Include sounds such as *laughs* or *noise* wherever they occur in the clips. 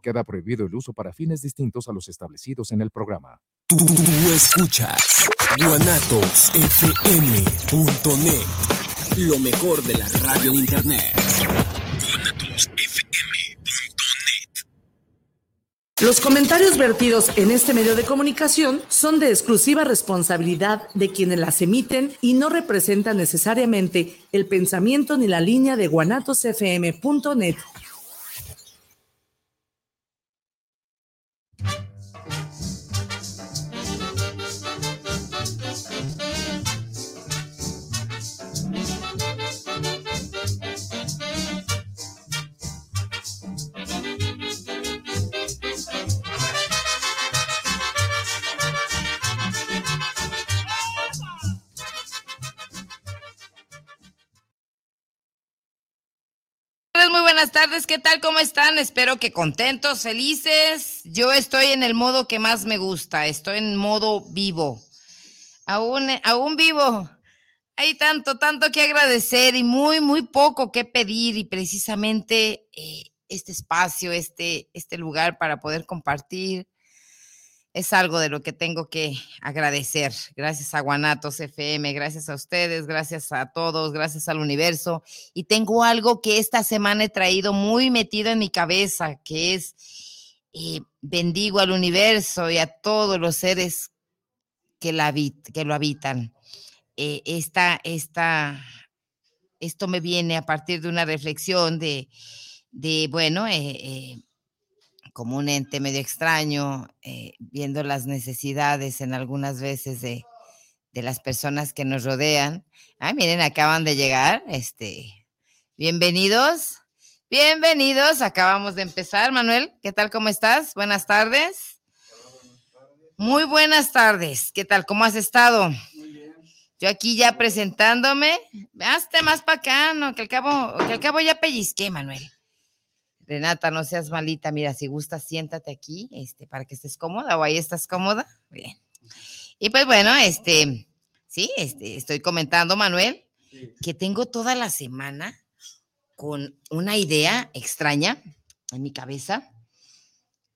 Queda prohibido el uso para fines distintos a los establecidos en el programa. Tú, escuchas guanatosfm.net, lo mejor de la radio en internet. Los comentarios vertidos en este medio de comunicación son de exclusiva responsabilidad de quienes las emiten y no representan necesariamente el pensamiento ni la línea de guanatosfm.net. buenas tardes, ¿qué tal? ¿Cómo están? Espero que contentos, felices. Yo estoy en el modo que más me gusta, estoy en modo vivo. Aún, aún vivo. Hay tanto, tanto que agradecer y muy, muy poco que pedir y precisamente eh, este espacio, este, este lugar para poder compartir es algo de lo que tengo que agradecer. Gracias a Guanatos FM, gracias a ustedes, gracias a todos, gracias al universo. Y tengo algo que esta semana he traído muy metido en mi cabeza, que es eh, bendigo al universo y a todos los seres que, lo habitan. Eh, esta, esta, esto me viene a partir de una reflexión de, de bueno, eh, como un ente medio extraño, eh, viendo las necesidades en algunas veces de, las personas que nos rodean. Ah, miren, acaban de llegar. Este, bienvenidos, bienvenidos. Acabamos de empezar, Manuel. ¿Qué tal? ¿Cómo estás? Buenas tardes. Muy buenas tardes. ¿Qué tal? ¿Cómo has estado? Yo aquí ya presentándome. Hazte más para acá, no, que al cabo, que al cabo ya pellizqué, Manuel. Renata, no seas malita, mira, si gustas, siéntate aquí, este, para que estés cómoda o ahí estás cómoda. Bien. Y pues bueno, este, sí, este, estoy comentando, Manuel, que tengo toda la semana con una idea extraña en mi cabeza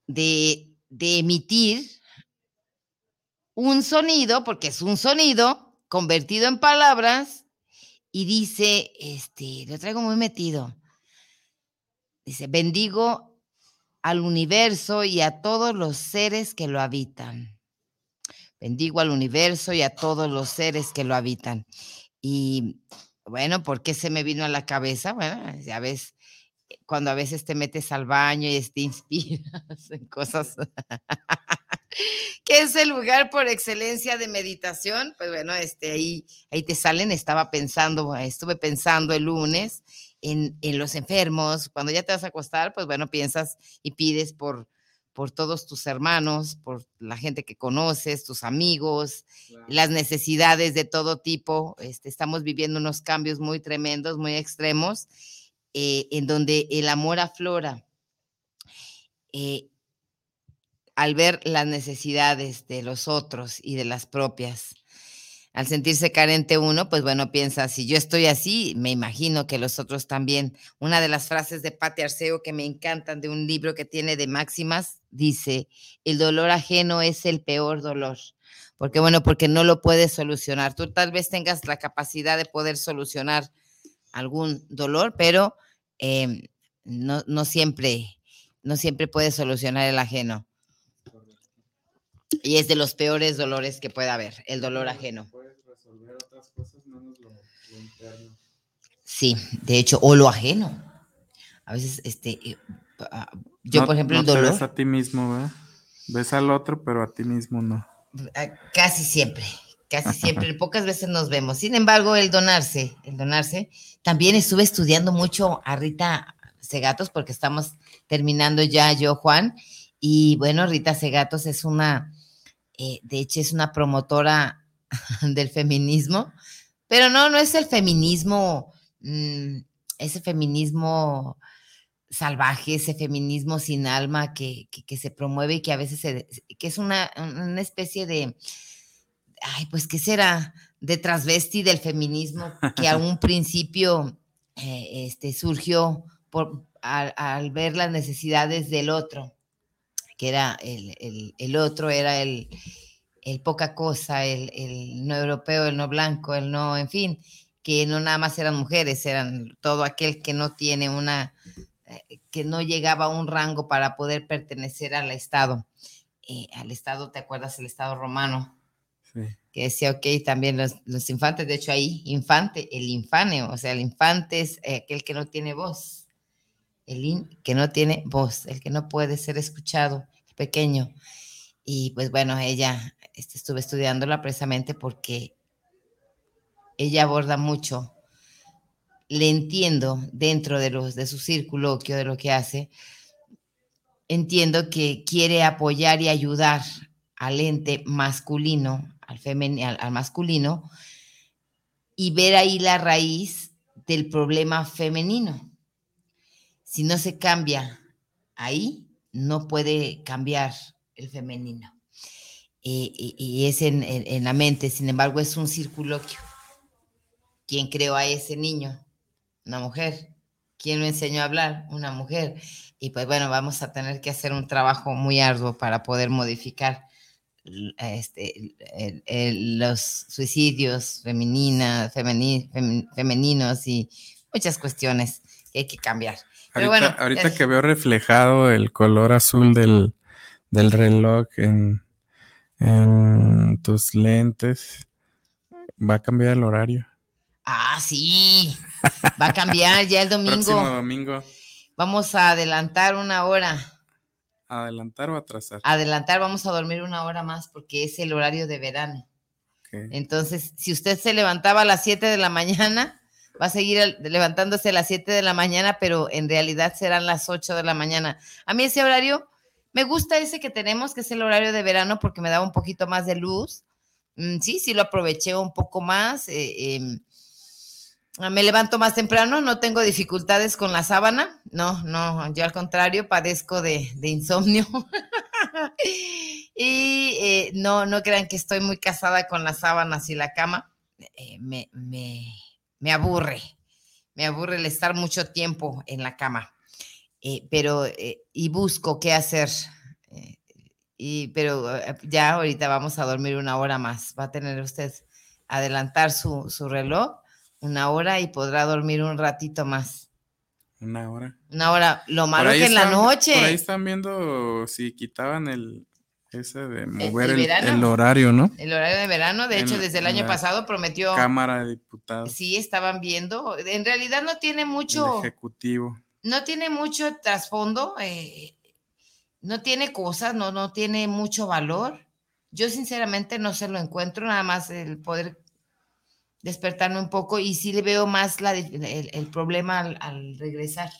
de, de emitir un sonido, porque es un sonido convertido en palabras y dice, este, lo traigo muy metido Dice, bendigo al universo y a todos los seres que lo habitan. Bendigo al universo y a todos los seres que lo habitan. Y bueno, ¿por qué se me vino a la cabeza? Bueno, ya ves, cuando a veces te metes al baño y te *laughs* inspiras en cosas, *laughs* que es el lugar por excelencia de meditación, pues bueno, este, ahí, ahí te salen, estaba pensando, estuve pensando el lunes en, los enfermos, cuando ya te vas a acostar, pues bueno, piensas y pides por, por todos tus hermanos, por la gente que conoces, tus amigos, las necesidades de todo tipo. Este, estamos viviendo unos cambios muy tremendos, muy extremos, eh, en donde el amor aflora. Eh, al ver las necesidades de los otros y de las propias al sentirse carente uno, pues bueno, piensa, si yo estoy así, me imagino que los otros también. Una de las frases de Pati Arceo que me encantan de un libro que tiene de máximas, dice, el dolor ajeno es el peor dolor. Porque bueno, porque no lo puedes solucionar. Tú tal vez tengas la capacidad de poder solucionar algún dolor, pero em, no, no siempre, no siempre puedes solucionar el ajeno. Y es de los peores dolores que puede haber, el dolor ajeno. Sí, de hecho, o lo ajeno. A veces, este, eh, ah, yo, por ejemplo, el dolor. ves a ti mismo, ¿verdad? Ves al otro, pero a ti mismo no. Ah, casi siempre, casi siempre, *laughs* pocas veces nos vemos. Sin embargo, el donarse, el donarse, también estuve estudiando mucho a Rita Segatos, porque estamos terminando ya yo, Juan, y bueno, Rita Segatos es una, eh, de hecho, es una promotora *laughs* del feminismo, pero no, no es el feminismo, mm, ese feminismo salvaje, ese feminismo sin alma que, se promueve y que a veces se, que es una, especie de, ay, pues, ¿qué será? De transvesti del feminismo que a *laughs* un principio eh, este, surgió por, al, ver las necesidades del otro, que era el, otro, era el, poca cosa, el, no europeo, el no blanco, el no, en fin, que no nada más eran mujeres, eran todo aquel que no tiene una, eh, que no llegaba a un rango para poder pertenecer al Estado. Eh, al Estado, ¿te acuerdas? El Estado romano. Que decía, ok, también los, infantes, de hecho ahí, infante, el infane, o sea, el infante es eh, aquel que no tiene voz, el que no tiene voz, el que no puede ser escuchado, pequeño. Y pues bueno, ella, este, estuve estudiándola precisamente porque ella aborda mucho, le entiendo dentro de, los, de su círculo, de lo que hace, entiendo que quiere apoyar y ayudar al ente masculino, al, al, al masculino, y ver ahí la raíz del problema femenino. Si no se cambia ahí, no puede cambiar el femenino. y, es en, en, la mente, sin embargo, es un circuloquio. ¿Quién creó a ese niño? Una mujer. ¿Quién lo enseñó a hablar? Una mujer. Y pues bueno, vamos a tener que hacer un trabajo muy arduo para poder modificar este, los suicidios femeninas, femeninos y muchas cuestiones que hay que cambiar. Pero ahorita, bueno, ahorita que veo reflejado el color azul del, del reloj en, en tus lentes, va a cambiar el horario. Ah, sí. Va a cambiar ya el *laughs* domingo. Próximo domingo. Vamos a adelantar una hora. ¿Adelantar o atrasar? Adelantar, vamos a dormir una hora más porque es el horario de verano. Entonces, si usted se levantaba a las 7 de la mañana, *laughs* va a seguir levantándose a las 7 de la mañana, pero en realidad serán las 8 de la mañana. A mí ese horario, me gusta ese que tenemos, que es el horario de verano, porque me daba un poquito más de luz. Mm, sí, sí lo aproveché un poco más. Eh, em, Ah, me levanto más temprano, no tengo dificultades con la sábana, no, no, yo al contrario padezco de, insomnio. *laughs* y eh, no, no crean que estoy muy casada con las sábanas y la cama, eh, me, me, aburre, me aburre el estar mucho tiempo en la cama, eh, pero, y busco qué hacer. y, pero ya ahorita vamos a dormir una hora más, va a tener usted adelantar su, su reloj una hora y podrá dormir un ratito más. Una hora. Una hora. Lo malo que en la noche. Por ahí están viendo si quitaban el ese de mover el, horario, ¿no? El horario de verano, de hecho, desde el año pasado prometió. Cámara de Diputados. Sí, estaban viendo. En realidad no tiene mucho. ejecutivo. No tiene mucho trasfondo. Eh, no tiene cosas, no, no tiene mucho valor. Yo sinceramente no se lo encuentro, nada más el poder despertarme un poco y sí le veo más la, el, problema al, regresar.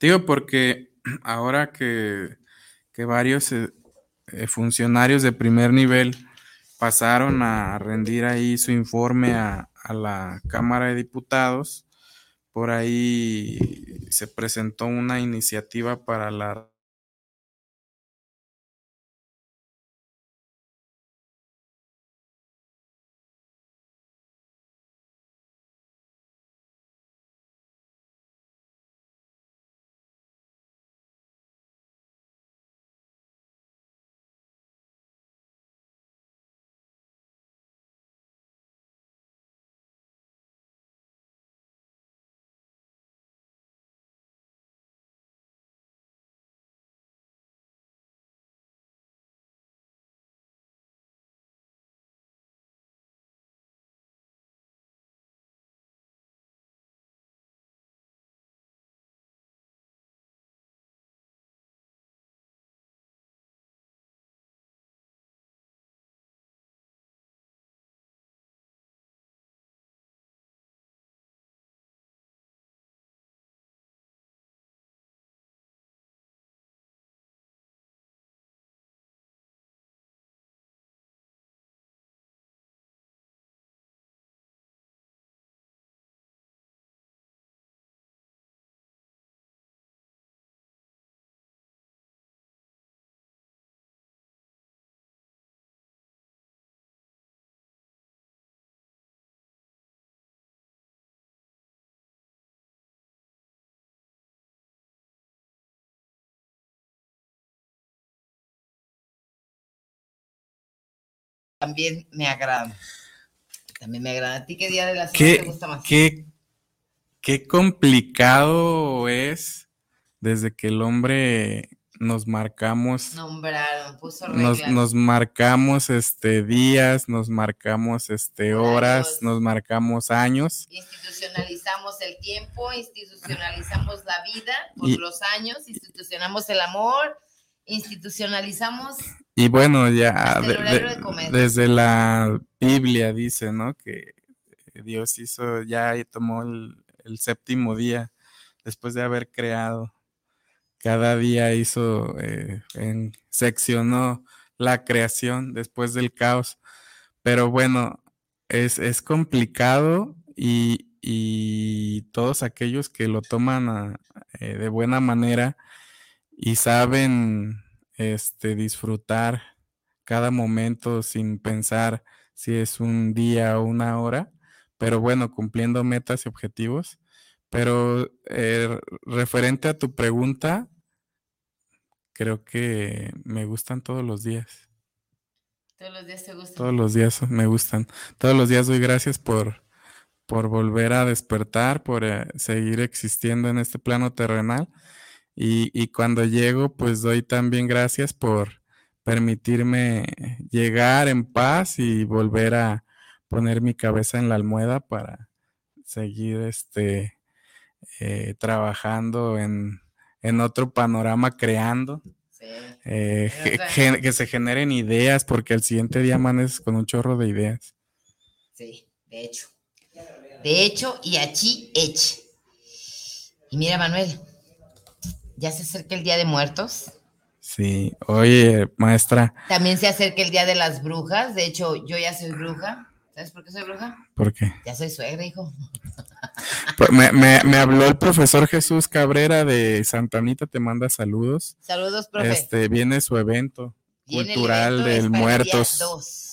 Digo, porque *clears throat* ahora que, varios eh, eh, funcionarios de primer nivel pasaron a rendir ahí su informe a, a la Cámara de Diputados, por ahí se presentó una iniciativa para la también me agrada. También me agrada. ¿A ti qué día de la semana te gusta más? Qué, qué complicado es desde que el hombre nos marcamos. Nombraron, puso nos, nos, marcamos este días, nos marcamos este horas, nos marcamos años. Institucionalizamos el tiempo, institucionalizamos la vida por los años, institucionamos el amor, institucionalizamos. Y bueno, ya desde la Biblia dice, ¿no? Que Dios hizo, ya tomó el séptimo día después de haber creado cada día hizo, eh, seccionó la creación después del caos. Pero bueno, es, complicado y, todos aquellos que lo toman eh, de buena manera y saben este, disfrutar cada momento sin pensar si es un día o una hora, pero bueno, cumpliendo metas y objetivos. Pero eh, referente a tu pregunta, creo que me gustan todos los días. Todos los días te gustan. Todos los días me gustan. Todos los días doy gracias por, por volver a despertar, por eh, seguir existiendo en este plano terrenal. Y, y, cuando llego, pues doy también gracias por permitirme llegar en paz y volver a poner mi cabeza en la almohada para seguir este, eh, trabajando en, en otro panorama creando. Eh, que, se generen ideas, porque el siguiente día amaneces con un chorro de ideas. Sí, de hecho. De hecho, y aquí eche. Y mira, Manuel, ya se acerca el Día de Muertos. Sí, oye, maestra. También se acerca el Día de las Brujas. De hecho, yo ya soy bruja. ¿Sabes por qué soy bruja? ¿Por qué? Ya soy suegra, hijo. Pues, me, me, me, habló el profesor Jesús Cabrera de Santanita, te manda saludos. Saludos, profe. Este, viene su evento cultural del Muertos.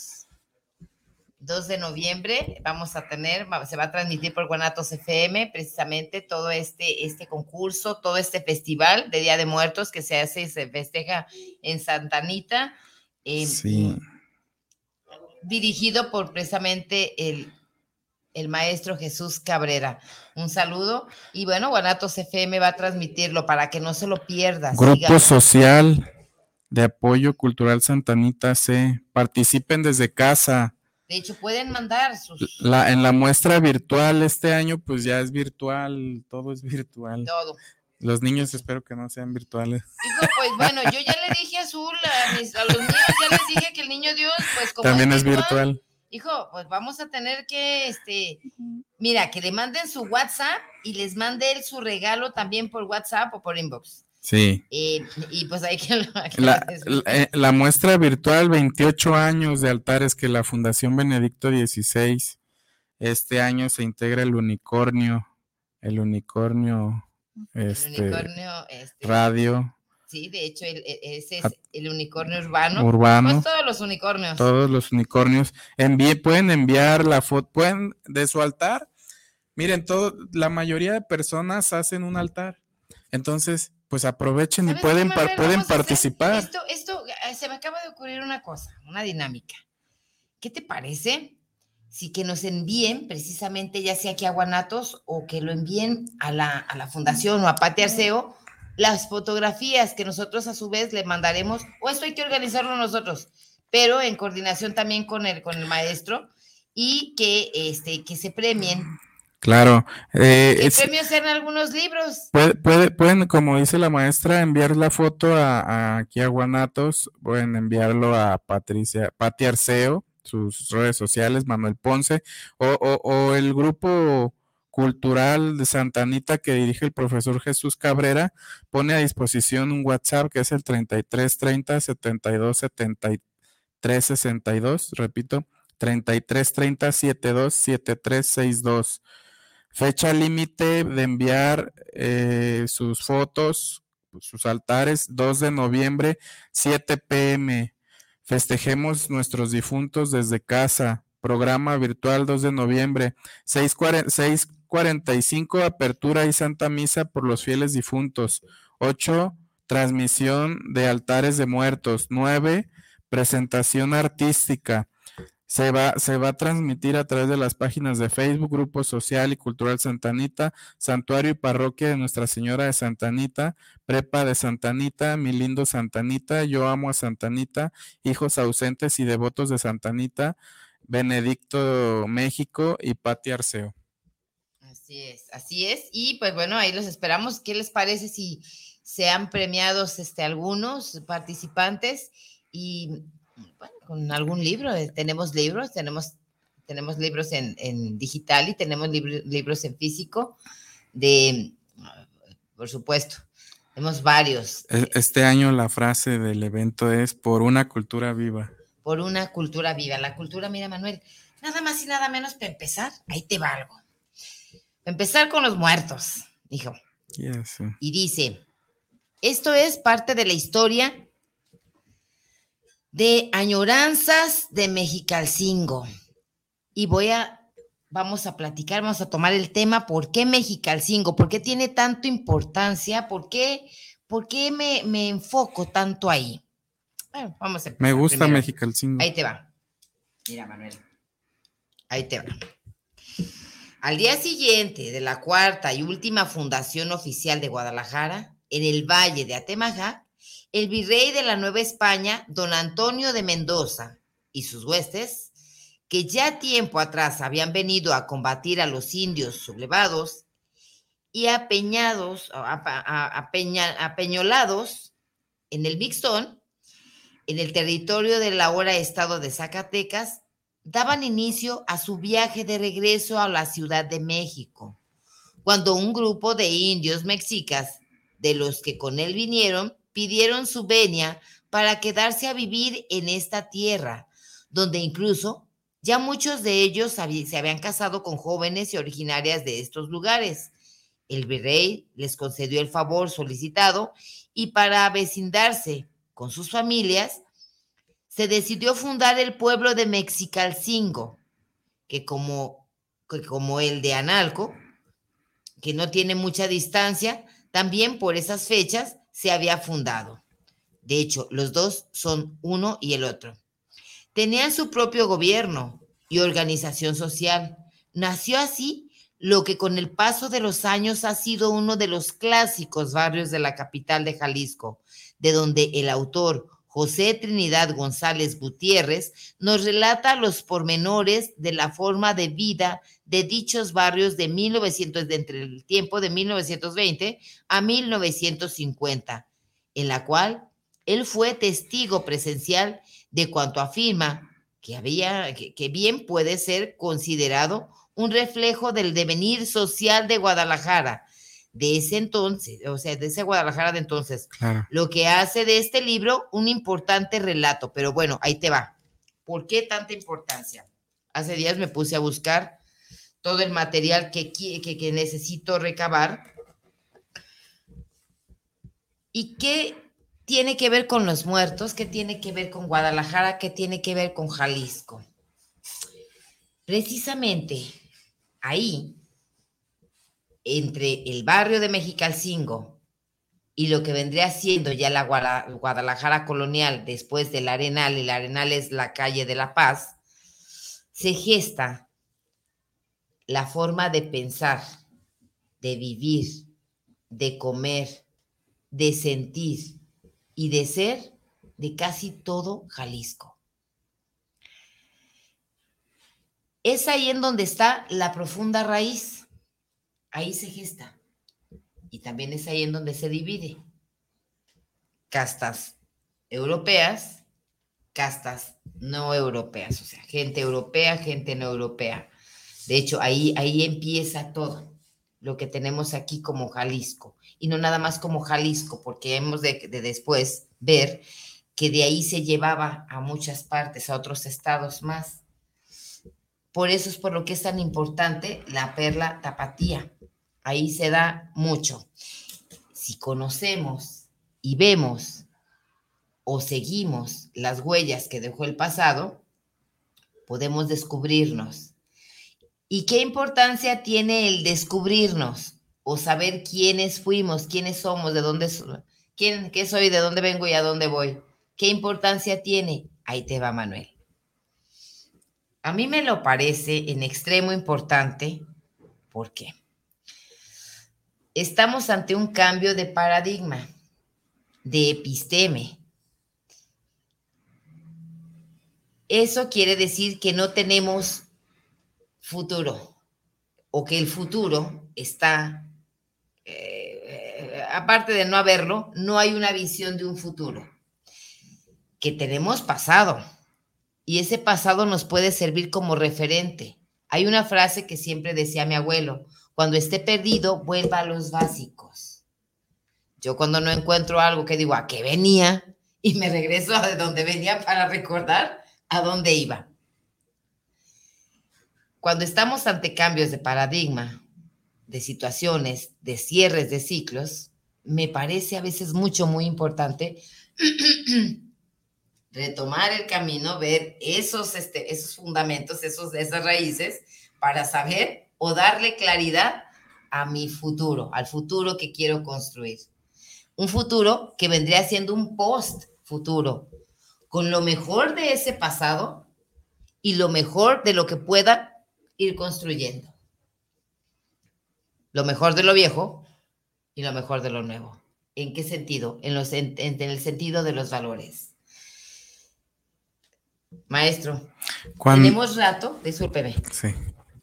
2. 2 de noviembre vamos a tener, se va a transmitir por Guanatos FM precisamente todo este, este concurso, todo este festival de Día de Muertos que se hace y se festeja en Santanita. Eh, sí. Dirigido por precisamente el el maestro Jesús Cabrera. Un saludo. Y bueno, Guanatos FM va a transmitirlo para que no se lo pierdas. Grupo Social de Apoyo Cultural Santanita C. Participen desde casa. De hecho, pueden mandar sus... La, en la muestra virtual este año, pues ya es virtual, todo es virtual. Todo. Los niños espero que no sean virtuales. pues bueno, yo ya le dije a Azul, a, los niños ya les dije que el niño Dios, pues como... También es virtual hijo, pues vamos a tener que, este, mira, que le manden su WhatsApp y les mande él su regalo también por WhatsApp o por inbox. Sí. y pues hay que... Eh, la, muestra virtual 28 años de altares que la Fundación Benedicto XVI, este año se integra el unicornio, el unicornio, este, unicornio este, radio. Sí, de hecho, e, ese es el unicornio urbano. Urbano. Pues todos los unicornios. Todos los unicornios. Envíe, pueden enviar la foto, pueden de su altar. Miren, todo, la mayoría de personas hacen un altar. Entonces, pues aprovechen y pueden, pueden participar. Esto, esto, eh, se me acaba de ocurrir una cosa, una dinámica. ¿Qué te parece si que nos envíen precisamente, ya sea aquí a Guanatos o que lo envíen a la, a la fundación o a Pati Arceo? las fotografías que nosotros a su vez le mandaremos, o esto hay que organizarlo nosotros, pero en coordinación también con el, con el maestro y que, este, que se premien. Claro. Eh, premios sean algunos libros. Puede, pueden, como dice la maestra, enviar la foto a, aquí a Guanatos, pueden enviarlo a Patricia, Pati Arceo, sus redes sociales, Manuel Ponce, o, o, o el grupo cultural de Santa Anita que dirige el profesor Jesús Cabrera pone a disposición un WhatsApp que es el 3330 72 73 62, repito, 3330 72 73 62. Fecha límite de enviar eh, sus fotos, sus altares, 2 de noviembre, 7 pm. Festejemos nuestros difuntos desde casa. Programa virtual 2 de noviembre, 6, 45 apertura y santa misa por los fieles difuntos. 8 transmisión de altares de muertos. 9 presentación artística. Se va, se va a transmitir a través de las páginas de Facebook, Grupo Social y Cultural Santanita, Santuario y Parroquia de Nuestra Señora de Santanita, Prepa de Santanita, Mi Lindo Santanita, Yo Amo a Santanita, Hijos Ausentes y Devotos de Santanita, Benedicto México y Pati Arceo. Así es, así es. Y pues bueno, ahí los esperamos. ¿Qué les parece si sean premiados este, algunos participantes? Y bueno, con algún libro. Eh, tenemos libros, tenemos, tenemos libros en, digital y tenemos libros en físico de, por supuesto, tenemos varios. E, este año la frase del evento es por una cultura viva. Por una cultura viva. La cultura, mira Manuel, nada más y nada menos para empezar, ahí te va algo. empezar con los muertos, dijo. Y dice, esto es parte de la historia de añoranzas de Mexicalcingo. Y voy a, vamos a platicar, vamos a tomar el tema, ¿por qué Mexicalcingo? ¿Por qué tiene tanto importancia? ¿Por qué, por qué me, me enfoco tanto ahí? Bueno, vamos a Me gusta Mexicalcingo. Ahí te va. Mira, Manuel. Ahí te va. Al día siguiente de la cuarta y última fundación oficial de Guadalajara, en el Valle de Atemajac, el virrey de la Nueva España, don Antonio de Mendoza, y sus huestes, que ya tiempo atrás habían venido a combatir a los indios sublevados y apeñados, apeñolados en el Mixtón, en el territorio del ahora estado de Zacatecas, daban inicio a su viaje de regreso a la Ciudad de México, cuando un grupo de indios mexicas, de los que con él vinieron, pidieron su venia para quedarse a vivir en esta tierra, donde incluso ya muchos de ellos se habían casado con jóvenes y originarias de estos lugares. El virrey les concedió el favor solicitado y para avecindarse con sus familias, se decidió fundar el pueblo de Mexicalcingo, que como, que como el de Analco, que no tiene mucha distancia, también por esas fechas se había fundado. De hecho, los dos son uno y el otro. Tenían su propio gobierno y organización social. Nació así lo que con el paso de los años ha sido uno de los clásicos barrios de la capital de Jalisco, de donde el autor José Trinidad González Gutiérrez nos relata los pormenores de la forma de vida de dichos barrios de 1900, de entre el tiempo de 1920 a 1950, en la cual él fue testigo presencial de cuanto afirma que, había, que bien puede ser considerado un reflejo del devenir social de Guadalajara, de ese entonces, o sea, de ese Guadalajara de entonces, lo que hace de este libro un importante relato. Pero bueno, ahí te va. ¿Por qué tanta importancia? Hace días me puse a buscar todo el material que, que, necesito recabar. ¿Y qué tiene que ver con los muertos? ¿Qué tiene que ver con Guadalajara? ¿Qué tiene que ver con Jalisco? Precisamente ahí entre el barrio de Mexicalcingo y lo que vendría siendo ya la Guadalajara colonial después del Arenal, el Arenal es la calle de La Paz, se gesta la forma de pensar, de vivir, de comer, de sentir y de ser de casi todo Jalisco. Es ahí en donde está la profunda raíz ahí se gesta. Y también es ahí en donde se divide. Castas europeas, castas no europeas, o sea, gente europea, gente no europea. De hecho, ahí, ahí empieza todo lo que tenemos aquí como Jalisco. Y no nada más como Jalisco, porque hemos de, de después ver que de ahí se llevaba a muchas partes, a otros estados más. Por eso es por lo que es tan importante la perla tapatía, ahí se da mucho. Si conocemos y vemos o seguimos las huellas que dejó el pasado, podemos descubrirnos. ¿Y qué importancia tiene el descubrirnos o saber quiénes fuimos, quiénes somos, de dónde qué soy, de dónde vengo y a dónde voy? ¿Qué importancia tiene? Ahí te va Manuel. A mí me lo parece en extremo importante. ¿Por qué? Estamos ante un cambio de paradigma, de episteme. Eso quiere decir que no tenemos futuro o que el futuro está, eh, aparte de no haberlo, no hay una visión de un futuro. Que tenemos pasado y ese pasado nos puede servir como referente. Hay una frase que siempre decía mi abuelo, cuando esté perdido, vuelva a los básicos. Yo cuando no encuentro algo que digo, ¿a qué venía? Y me regreso a de donde venía para recordar a dónde iba. Cuando estamos ante cambios de paradigma, de situaciones, de cierres de ciclos, me parece a veces mucho, muy importante *clears throat* retomar el camino, ver esos, este, esos fundamentos, esos, esas raíces, para saber o darle claridad a mi futuro, al futuro que quiero construir. Un futuro que vendría siendo un post-futuro, con lo mejor de ese pasado y lo mejor de lo que pueda ir construyendo. Lo mejor de lo viejo y lo mejor de lo nuevo. ¿En qué sentido? En, los, en, el sentido de los valores. Maestro, tenemos rato, discúlpeme. Sí.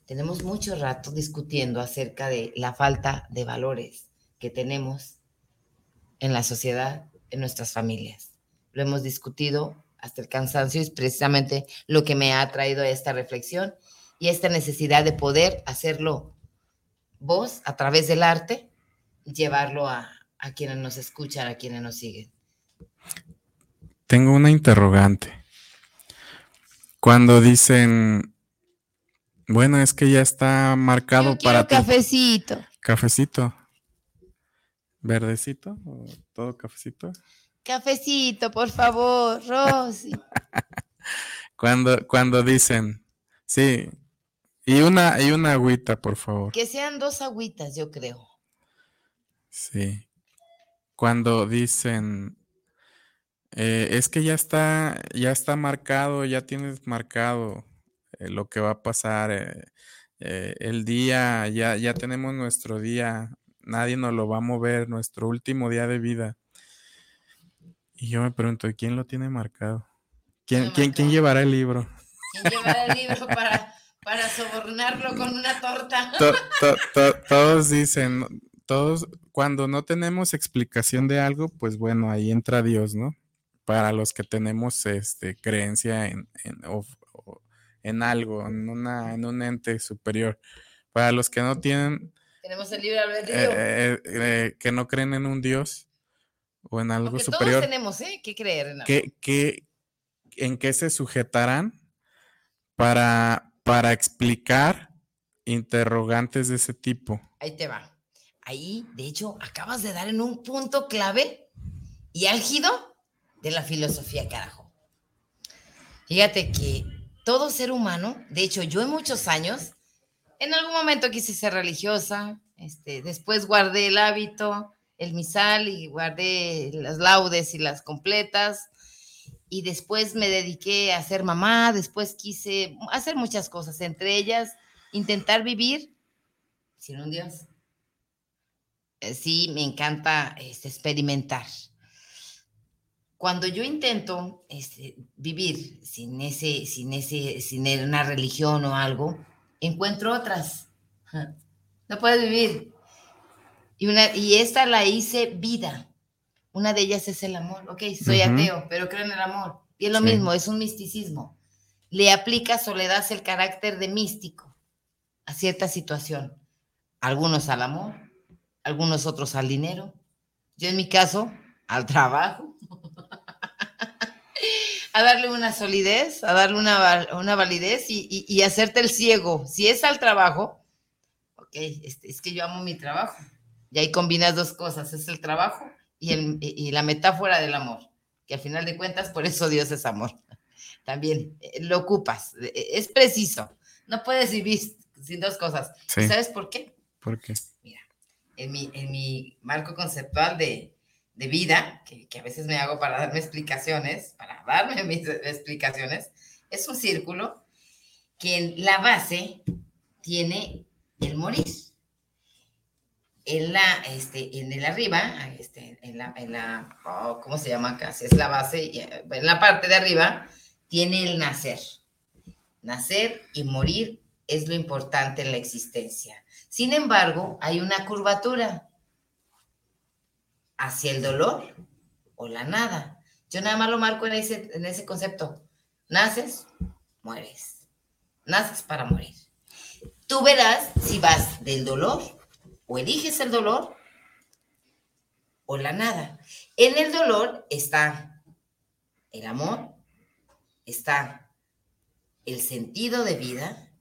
Tenemos mucho rato discutiendo acerca de la falta de valores que tenemos en la sociedad, en nuestras familias. Lo hemos discutido hasta el cansancio, es precisamente lo que me ha traído a esta reflexión y esta necesidad de poder hacerlo vos a través del arte, llevarlo a, a quienes nos escuchan, a quienes nos siguen. Tengo una interrogante. Cuando dicen, bueno, es que ya está marcado para cafecito. Cafecito. ¿Verdecito? ¿Todo cafecito? Cafecito, por favor, Rosy. *laughs* cuando, cuando dicen, sí, y una, y una agüita, por favor. Que sean dos agüitas, yo creo. Sí. Cuando dicen, eh, es que ya está, ya está marcado, ya tienes marcado lo que va a pasar. Eh, el día, ya, ya tenemos nuestro día, nadie nos lo va a mover, nuestro último día de vida. Y yo me pregunto, ¿quién lo tiene marcado? ¿Quién, ¿quién, ¿quién llevará el libro? ¿Quién llevará el libro para, para sobornarlo con una torta? *laughs* todos dicen, todos, cuando no tenemos explicación de algo, pues bueno, ahí entra Dios, ¿no? Para los que tenemos este, creencia en, en, en algo, en, una, en un ente superior. Para los que no tienen... Tenemos el libre albedrío. Eh, eh, que no creen en un Dios, o en algo superior. Todos tenemos ¿eh? que creer en algo. ¿En qué se sujetarán para, para explicar interrogantes de ese tipo? Ahí te va. Ahí, de hecho, acabas de dar en un punto clave y álgido de la filosofía, carajo. Fíjate que todo ser humano, de hecho, yo en muchos años, en algún momento quise ser religiosa, este, después guardé el hábito, el misal y guardé las laudes y las completas. Y después me dediqué a ser mamá, después quise hacer muchas cosas, entre ellas intentar vivir sin un Dios. Eh, sí, me encanta este, experimentar. Cuando yo intento este, vivir sin ese, sin ese, sin una religión o algo, encuentro otras. No puedes vivir y, una, y esta la hice vida. Una de ellas es el amor. Ok, soy ateo, pero creo en el amor. Y es lo mismo, es un misticismo. Le aplica soledad el carácter de místico a cierta situación. Algunos al amor, algunos otros al dinero. Yo en mi caso, al trabajo. A darle una solidez, a darle una, una validez y, y, y, hacerte el ciego. Si es al trabajo, ok, es, es que yo amo mi trabajo y ahí combinas dos cosas, es el trabajo y, el, y la metáfora del amor, que al final de cuentas por eso Dios es amor. *laughs* También eh, lo ocupas, eh, es preciso. No puedes vivir sin dos cosas. ¿Sabes por qué? ¿Por qué? Mira, en mi, en mi marco conceptual de, de vida, que, a veces me hago para darme explicaciones, para darme *laughs* mis explicaciones, es un círculo que en la base tiene el morir. En la, este, en el arriba, este, en la, en la oh, ¿cómo se llama acá? Es la base, en la parte de arriba tiene el nacer. Nacer y morir es lo importante en la existencia. Sin embargo, hay una curvatura hacia el dolor o la nada. Yo nada más lo marco en ese, en ese concepto. Naces, mueres. Naces para morir. Tú verás si vas del dolor o eliges el dolor o la nada. En el dolor está el amor, está el sentido de vida,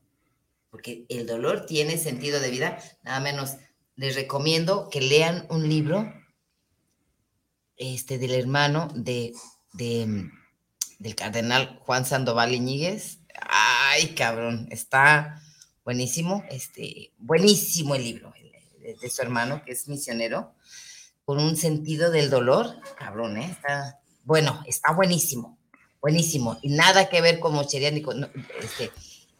porque el dolor tiene sentido de vida. Nada menos les recomiendo que lean un libro este, del hermano de, de, del cardenal Juan Sandoval Iñiguez. Ay, cabrón, está buenísimo, este, buenísimo el libro de, de, su hermano, que es misionero, con un sentido del dolor, cabrón, ¿eh? está, bueno, está buenísimo, buenísimo, y nada que ver con mochería ni con, este,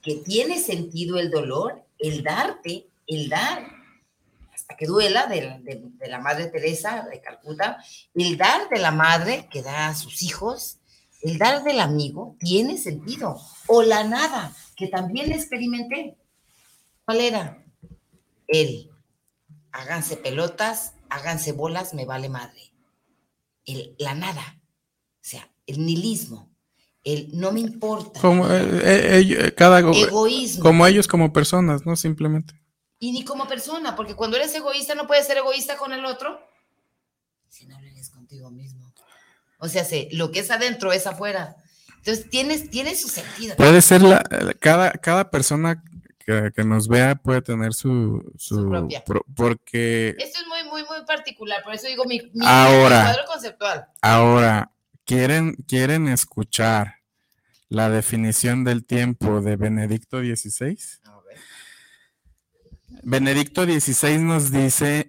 que tiene sentido el dolor, el darte, el dar, hasta que duela de, de, de, la Madre Teresa de Calcuta, el dar de la madre que da a sus hijos, el dar del amigo tiene sentido, o la nada, que también experimenté. ¿Cuál era? El, háganse pelotas, háganse bolas, me vale madre. El, la nada, o sea, el nihilismo, el no me importa. Como, eh, eh, cada, egoísmo. Como ellos como personas, ¿no? Simplemente. Y ni como persona, porque cuando eres egoísta no puedes ser egoísta con el otro si no eres contigo mismo. O sea, sé, lo que es adentro es afuera. Entonces, tienes, tiene su sentido. Puede ser la, cada, cada persona que, que, nos vea puede tener su, su, Su propia. pro- porque Esto es muy, muy, muy particular, por eso digo mi, mi- Ahora. cuadro conceptual. ahora quieren, quieren escuchar la definición del tiempo de Benedicto XVI. Benedicto XVI nos dice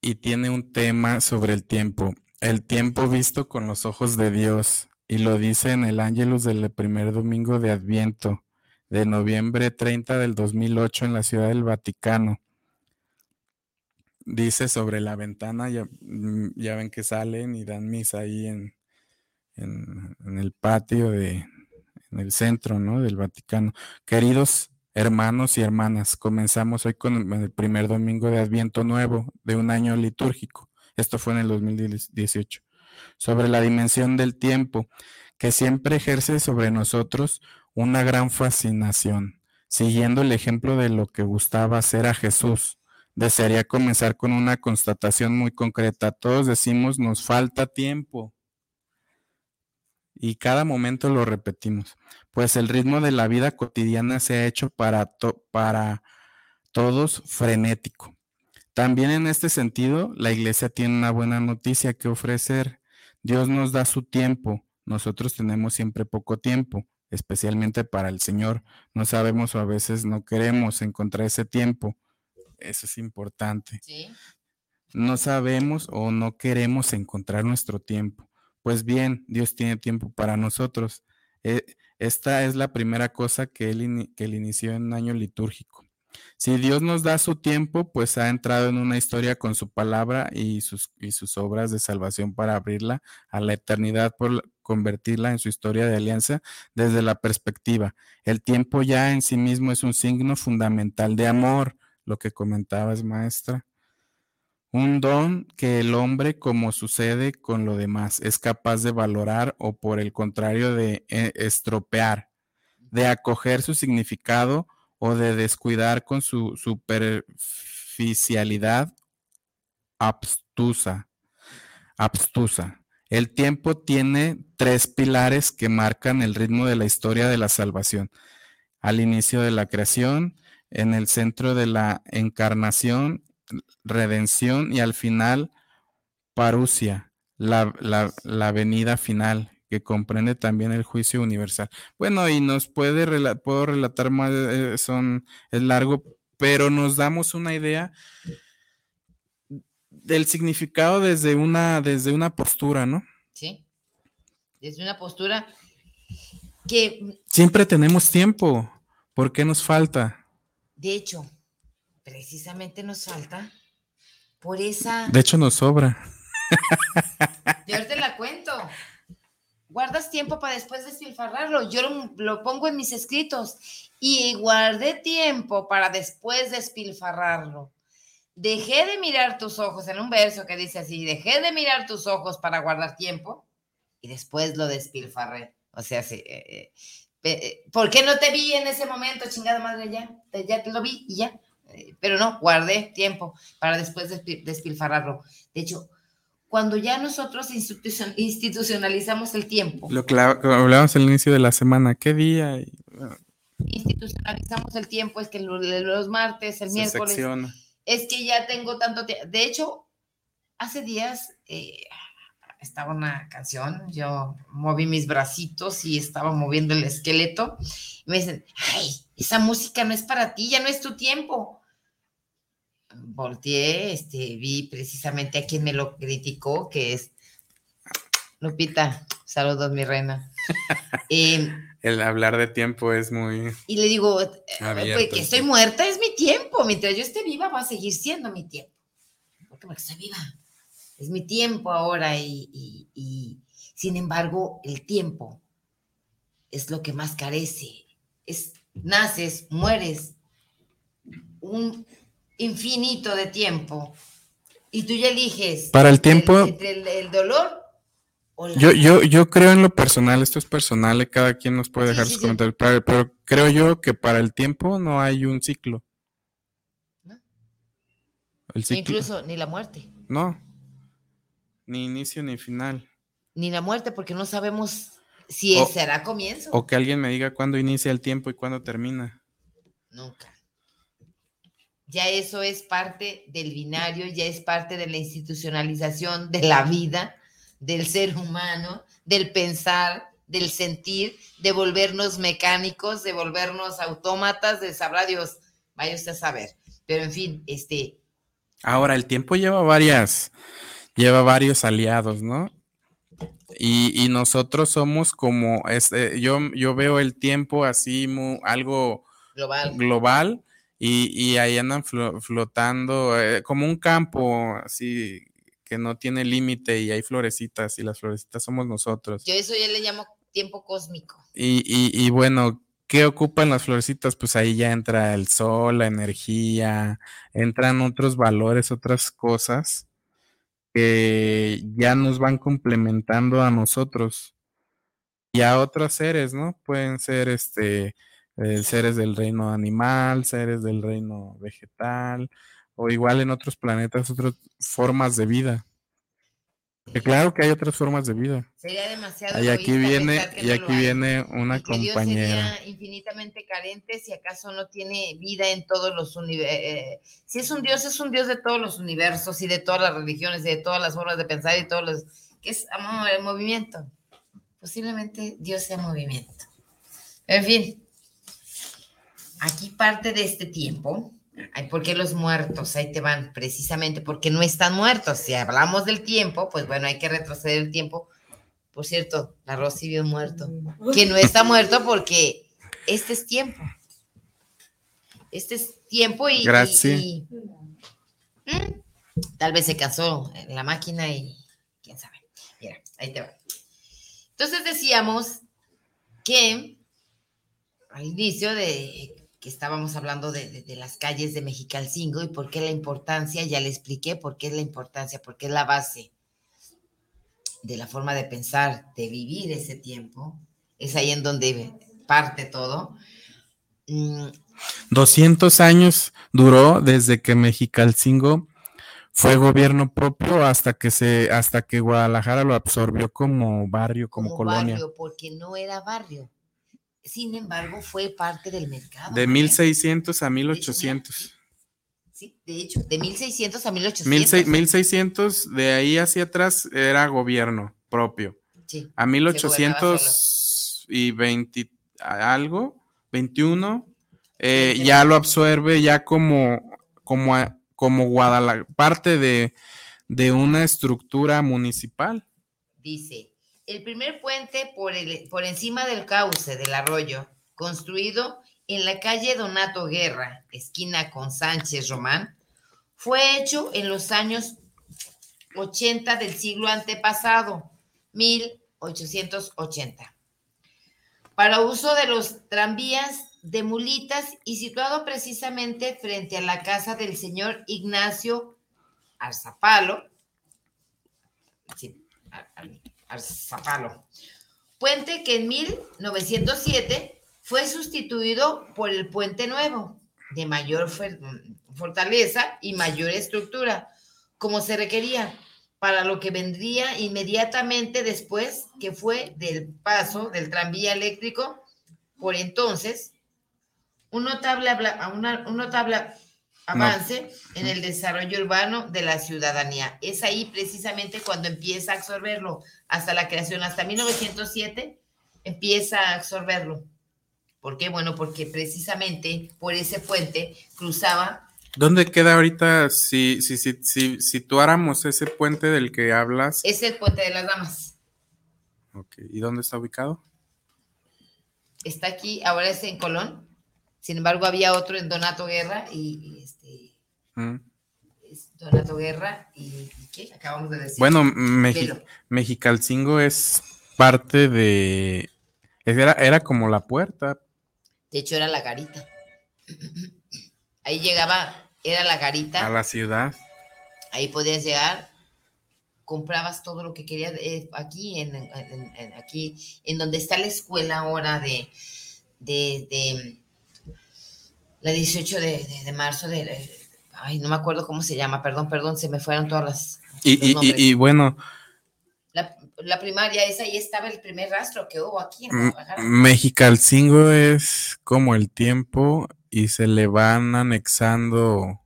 y tiene un tema sobre el tiempo, el tiempo visto con los ojos de Dios, y lo dice en el Ángelus del primer domingo de Adviento de noviembre 30 del 2008 en la Ciudad del Vaticano. Dice sobre la ventana, ya, mm, ven que salen y dan misa ahí en, en, en el patio de, en el centro, ¿no? Del Vaticano. Queridos hermanos y hermanas, comenzamos hoy con el primer domingo de Adviento nuevo de un año litúrgico. Esto fue en el 2018. Sobre la dimensión del tiempo, que siempre ejerce sobre nosotros una gran fascinación. Siguiendo el ejemplo de lo que gustaba hacer a Jesús, desearía comenzar con una constatación muy concreta. Todos decimos, nos falta tiempo. Y cada momento lo repetimos pues el ritmo de la vida cotidiana se ha hecho para, to para todos frenético. También en este sentido, la iglesia tiene una buena noticia que ofrecer. Dios nos da su tiempo, nosotros tenemos siempre poco tiempo, especialmente para el Señor. No sabemos o a veces no queremos encontrar ese tiempo. Eso es importante. ¿Sí? No sabemos o no queremos encontrar nuestro tiempo. Pues bien, Dios tiene tiempo para nosotros. Eh, esta es la primera cosa que él, inició en un año litúrgico. Si Dios nos da su tiempo, pues ha entrado en una historia con su palabra y sus, y sus obras de salvación para abrirla a la eternidad, por convertirla en su historia de alianza desde la perspectiva. El tiempo ya en sí mismo es un signo fundamental de amor, lo que comentabas, maestra. Un don que el hombre, como sucede con lo demás, es capaz de valorar o por el contrario de eh, estropear, de acoger su significado o de descuidar con su superficialidad abstusa. abstusa. El tiempo tiene tres pilares que marcan el ritmo de la historia de la salvación. Al inicio de la creación, en el centro de la encarnación redención y al final parusia, la, la, la, venida final, que comprende también el juicio universal. Bueno, y nos puede, rela puedo relatar más, eh, son, es largo, pero nos damos una idea del significado desde una, desde una postura, ¿no? Sí, desde una postura que... Siempre tenemos tiempo. ¿Por qué nos falta? De hecho, precisamente nos falta por esa... De hecho, nos sobra. Yo te la cuento. Guardas tiempo para después despilfarrarlo. Yo lo, lo pongo en mis escritos. Y guardé tiempo para después despilfarrarlo. Dejé de mirar tus ojos en un verso que dice así, dejé de mirar tus ojos para guardar tiempo y después lo despilfarré. O sea, sí, eh, eh, ¿por qué no te vi en ese momento, chingada madre? Ya, ya te lo vi y ya. Eh, pero no, guardé tiempo para después despilfarrarlo. De hecho, cuando ya nosotros institucionalizamos el tiempo. Lo que hablábamos al inicio de la semana, ¿qué día? Institucionalizamos el tiempo, es que los martes, el miércoles es que ya tengo tanto tiempo. De hecho, hace días eh, estaba una canción, yo moví mis bracitos y estaba moviendo el esqueleto. Y me dicen, ay, esa música no es para ti, ya no es tu tiempo. Volteé, este, vi precisamente a quien me lo criticó, que es Lupita. Saludos, mi reina. *laughs* Em, el hablar de tiempo es muy. Y le digo, eh, pues, que estoy muerta es mi tiempo. Mientras yo esté viva, va a seguir siendo mi tiempo. Porque, estoy viva. Es mi tiempo ahora. Y, y, sin embargo, el tiempo es lo que más carece. Es, naces, mueres, un infinito de tiempo. Y tú ya eliges. Para el tiempo. Entre el dolor yo, yo, yo creo en lo personal, esto es personal, eh, cada quien nos puede dejar sus comentarios, pero, creo yo que para el tiempo no hay un ciclo. El ciclo. Incluso ni la muerte. No, ni inicio ni final. Ni la muerte, porque no sabemos si será comienzo. O que alguien me diga cuándo inicia el tiempo y cuándo termina. Nunca. Ya eso es parte del binario, ya es parte de la institucionalización de la vida del ser humano, del pensar, del sentir, de volvernos mecánicos, de volvernos autómatas, de sabrá Dios, vaya usted a saber. Pero en fin, este. Ahora, el tiempo lleva varias, lleva varios aliados, ¿no? Y, nosotros somos como, este, yo, yo veo el tiempo así, algo global, global y, ahí andan flotando eh, como un campo así que no tiene límite y hay florecitas y las florecitas somos nosotros. Yo eso ya le llamo tiempo cósmico. Y, y, bueno, ¿qué ocupan las florecitas? Pues ahí ya entra el sol, la energía, entran otros valores, otras cosas que ya nos van complementando a nosotros y a otros seres, ¿no? Pueden ser este eh, seres del reino animal, seres del reino vegetal, o igual en otros planetas, otras formas de vida. Que claro que hay otras formas de vida. Sería demasiado. Y aquí viene, y aquí viene una compañera. sería infinitamente carente si acaso no tiene vida en todos los universos. Eh, si es un Dios, es un Dios de todos los universos y de todas las religiones y de todas las formas de pensar y todos los. que es amor, el movimiento. Posiblemente Dios sea movimiento. En fin, aquí parte de este tiempo ¿Por qué los muertos? Ahí te van, precisamente porque no están muertos. Si hablamos del tiempo, pues bueno, hay que retroceder el tiempo. Por cierto, la Rosy vio muerto. Que no está muerto porque este es tiempo. Este es tiempo y. Gracias. ¿Mm? tal vez se cansó en la máquina y quién sabe. Mira, ahí te va. Entonces decíamos que al inicio de que estábamos hablando de, las calles de Mexicalcingo y por qué la importancia, ya le expliqué por qué es la importancia, porque es la base de la forma de pensar, de vivir ese tiempo, es ahí en donde parte todo. 200 mm. años duró desde que Mexicalcingo fue gobierno propio hasta que se hasta que Guadalajara lo absorbió como barrio, como, como colonia. Barrio, porque no era barrio sin embargo, fue parte del mercado. De 1600 a 1800. Sí, de hecho, de 1600 a 1800. 1600, de ahí hacia atrás era gobierno propio. Sí. A 1800 y 20 algo, 21, eh, ya lo absorbe ya como, como, como Guadalajara, parte de, de una estructura municipal. Dice, el primer puente por, encima del cauce del arroyo, construido en la calle Donato Guerra, esquina con Sánchez Román, fue hecho en los años 80 del siglo antepasado, 1880, para uso de los tranvías de mulitas y situado precisamente frente a la casa del señor Ignacio Arzapalo, sí, Arzapalo, puente que en 1907 fue sustituido por el puente nuevo, de mayor fortaleza y mayor estructura, como se requería para lo que vendría inmediatamente después, que fue del paso del tranvía eléctrico, por entonces, un notable, un notable avance en el desarrollo urbano de la ciudadanía. Es ahí precisamente cuando empieza a absorberlo, hasta la creación, hasta 1907, empieza a absorberlo. ¿Por qué? Bueno, porque precisamente por ese puente cruzaba. ¿Dónde queda ahorita si, si, si, si situáramos ese puente del que hablas? Es el puente de las damas. Ok, ¿y dónde está ubicado? Está aquí, ahora es en Colón. Sin embargo, había otro en Donato Guerra y, este. Mm. Donato Guerra y, ¿qué? Acabamos de decir. Bueno, Mexicalcingo es parte de. Era, era como la puerta. De hecho, era la garita. *clears throat* Ahí llegaba, era la garita. A la ciudad. Ahí podías llegar, comprabas todo lo que querías. Eh, aquí, en, aquí, en donde está la escuela ahora de, de la 18 de, marzo de, ay, no me acuerdo cómo se llama, perdón, perdón, se me fueron todas las... Y, y, bueno... La, primaria, esa ahí estaba el primer rastro que hubo aquí en Mexicalcingo es como el tiempo y se le van anexando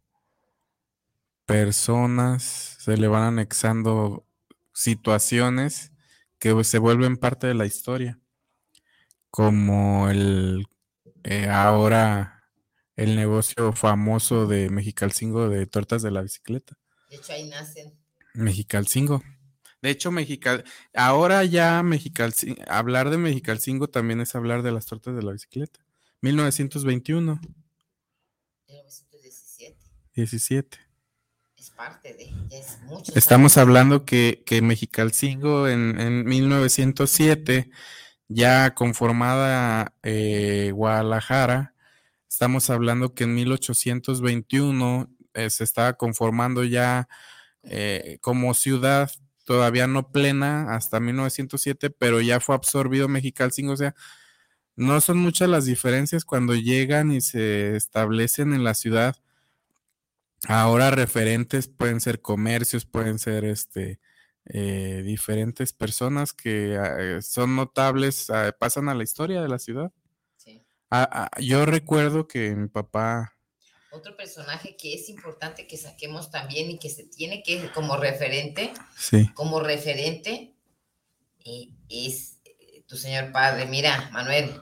personas, se le van anexando situaciones que se vuelven parte de la historia, como el eh, ahora el negocio famoso de Mexicalcingo de tortas de la bicicleta. De hecho, ahí nacen. Mexicalcingo. De hecho, Mexical, ahora ya Mexicalcingo, hablar de Mexicalcingo también es hablar de las tortas de la bicicleta. 1921. 1917. 17. Es parte de, es mucho. Estamos hablando que, que Mexicalcingo en, en 1907, ya conformada eh, Guadalajara, Estamos hablando que en 1821 eh, se estaba conformando ya eh, como ciudad todavía no plena hasta 1907, pero ya fue absorbido Mexicalcingo, o sea, no son muchas las diferencias cuando llegan y se establecen en la ciudad. Ahora referentes pueden ser comercios, pueden ser este eh, diferentes personas que son notables, ah, pasan a la historia de la ciudad. Ah, ah, yo recuerdo que mi papá... Otro personaje que es importante que saquemos también y que se tiene que como referente, sí. como referente, eh, es eh, tu señor padre. Mira, Manuel,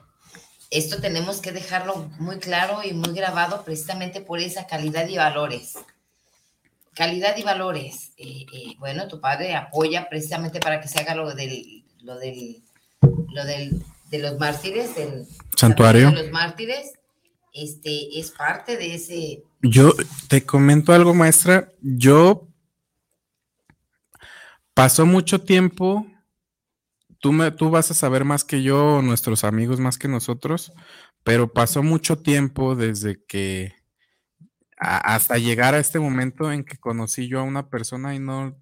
esto tenemos que dejarlo muy claro y muy grabado precisamente por esa calidad y valores. Calidad y valores. Eh, bueno, tu padre apoya precisamente para que se haga lo del, lo del, lo del de los mártires, del santuario de los mártires, este, es parte de ese. Yo te comento algo, maestra. Yo pasó mucho tiempo. Tú, me, tú vas a saber más que yo, nuestros amigos más que nosotros, pero pasó mucho tiempo desde que hasta llegar a este momento en que conocí yo a una persona y no,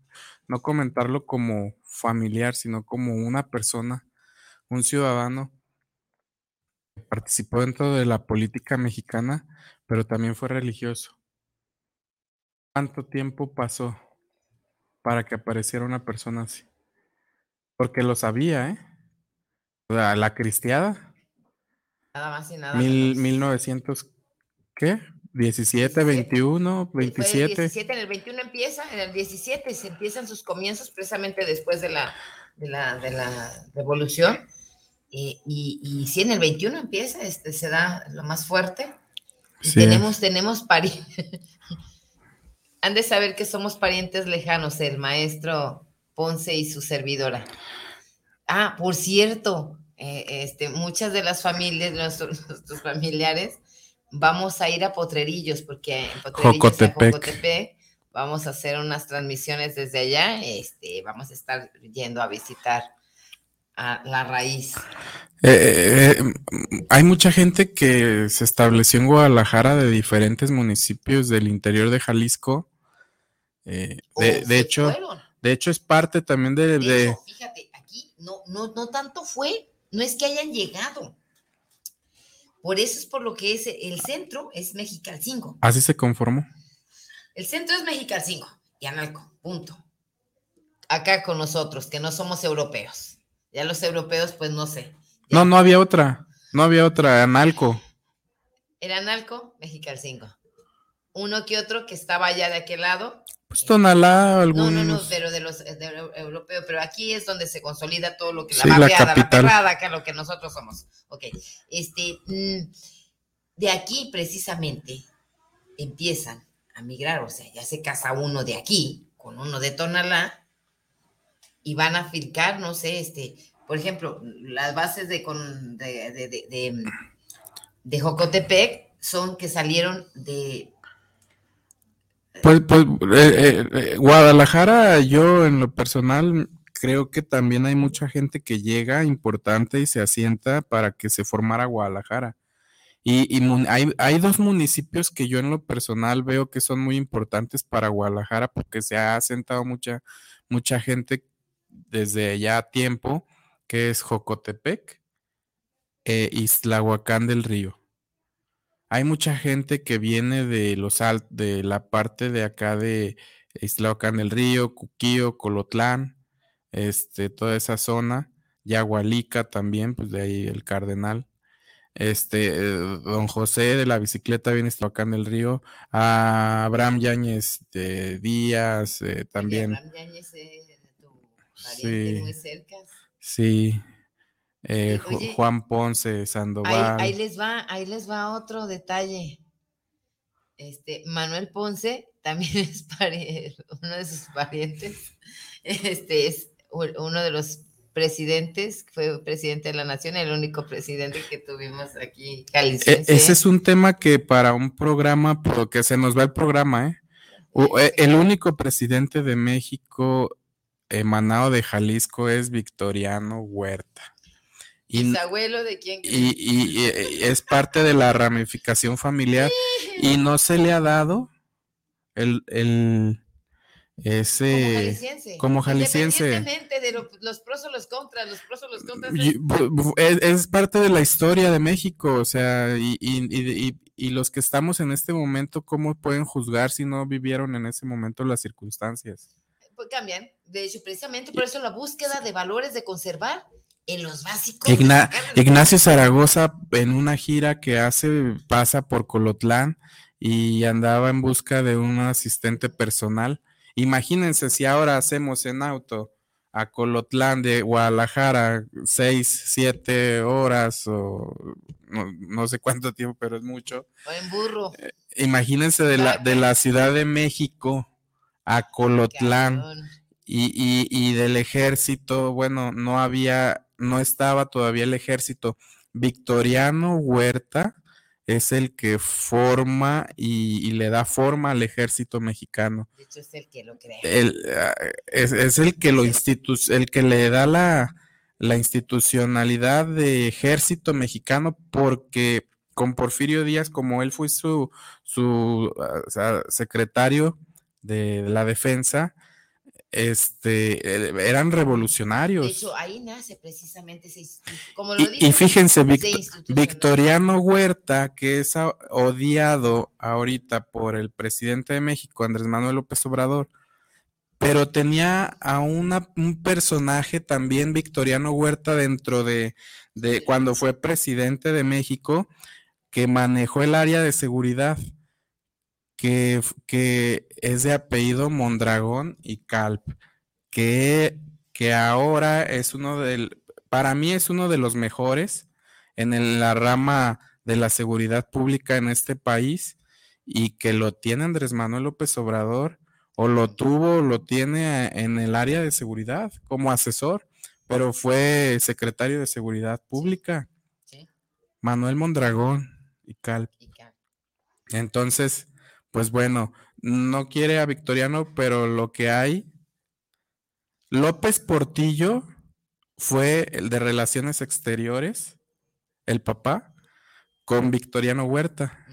no comentarlo como familiar, sino como una persona un ciudadano participó dentro de la política mexicana, pero también fue religioso. ¿Cuánto tiempo pasó para que apareciera una persona así? Porque lo sabía, ¿eh? O sea, la cristiada. Nada más y nada Mil, 1900, ¿qué? 17, 21, 27. 17, en el 21 empieza, en el 17 se empiezan sus comienzos precisamente después de la, de la, de la revolución y, y, si en el 21 empieza, este, se da lo más fuerte. Tenemos, tenemos parientes. *laughs* Han de saber que somos parientes lejanos, el maestro Ponce y su servidora. Ah, por cierto, eh, este, muchas de las familias, nuestros, *laughs* nuestros familiares, vamos a ir a Potrerillos, porque en Potrerillos, a. Jocotepec, vamos a hacer unas transmisiones desde allá, este, vamos a estar yendo a visitar a la raíz. Eh, eh, mm, hay mucha gente que se estableció en Guadalajara de diferentes municipios del interior de Jalisco. Eh, de, de se hecho, fueron. de hecho es parte también de, fíjate, aquí no, no, no tanto fue, no es que hayan llegado. Por eso es por lo que es el centro es Mexicalcingo. así se conformó. El centro es Mexicalcingo y Analco, punto. Acá con nosotros, que no somos europeos. Ya los europeos, pues no sé. Ya. No, no había otra, no había otra, Analco. Era Analco, Mexicalcingo. Uno que otro que estaba allá de aquel lado. Pues Tonalá, No, algunos. no, no, pero de los de europeos, pero aquí es donde se consolida todo lo que la Sí, la barriada, la, perrada, acá lo que nosotros somos. Ok. Este, mm, de aquí precisamente empiezan a migrar, o sea, ya se casa uno de aquí con uno de Tonalá y van a fincar, no sé, este, por ejemplo, las bases de con de, de, de, de, de Jocotepec son que salieron de Pues, pues eh, eh, Guadalajara, yo en lo personal creo que también hay mucha gente que llega importante y se asienta para que se formara Guadalajara. Y, y hay, hay dos municipios que yo en lo personal veo que son muy importantes para Guadalajara porque se ha asentado mucha, mucha gente desde ya tiempo, que es Jocotepec e Islahuacán del Río. Hay mucha gente que viene de los al- de la parte de acá de Islahuacán del Río, Cuquío, Colotlán, este, toda esa zona, Yagualica también, pues de ahí el Cardenal. Este, eh, don José de la bicicleta viene Islahuacán del Río, a Abraham Yáñez de Díaz, eh, también, Abraham Yáñez, eh, Sí. muy cerca. sí, eh, Oye, Juan Ponce, Sandoval. ahí les va, ahí les va otro detalle. Este, Manuel Ponce también *laughs* es uno de sus parientes. Este es uno de los presidentes, fue presidente de la nación, el único presidente que tuvimos aquí, E- jalisciense. ese es un tema que para un programa, porque se nos va el programa, ¿eh? E- El único presidente de México emanado de Jalisco es Victoriano Huerta. Y, Bisabuelo de quién y- y- y es parte de la ramificación familiar *laughs* y no se le ha dado el, el como ese jalisciense. como jalisciense. De lo- los pros o los contras, los pros o los contras. es- es, parte de la historia de México, o sea, y- y- y los que estamos en este momento, ¿cómo pueden juzgar si no vivieron en ese momento las circunstancias? Pues cambian. De hecho, precisamente por eso la búsqueda de valores de conservar en los básicos. Igna- Ignacio Zaragoza en una gira que hace pasa por Colotlán y andaba en busca de un asistente personal. Imagínense si ahora hacemos en auto a Colotlán de Guadalajara seis, siete horas o no, no sé cuánto tiempo, pero es mucho. O en burro. Imagínense de la, de la Ciudad de México a Colotlán y, y, y del ejército, bueno, no había, no estaba todavía el ejército. Victoriano Huerta es el que forma y, y le da forma al ejército mexicano. De hecho, es el que lo crea. El, ah, es, es el que lo institu el que le da la, la institucionalidad de ejército mexicano porque con Porfirio Díaz, como él fue su, su ah, secretario de la defensa, este, eran De revolucionarios. hecho, ahí nace precisamente ese instituto. Como lo Y, fíjense. Victoriano Huerta, que es odiado ahorita por el presidente de México, Andrés Manuel López Obrador, pero tenía a una- un personaje también, Victoriano Huerta, dentro de, de cuando fue presidente de México, que manejó el área de seguridad, que, que es de apellido Mondragón y Calp, que, que ahora es uno del, para mí es uno de los mejores en el- la rama de la seguridad pública en este país y que lo tiene Andrés Manuel López Obrador o lo tuvo o lo tiene en el área de seguridad como asesor, pero fue secretario de Seguridad Pública. Manuel Mondragón y Cal. Entonces, pues bueno, no quiere a Victoriano, pero lo que hay, López Portillo fue el de Relaciones Exteriores, el papá, con Victoriano Huerta.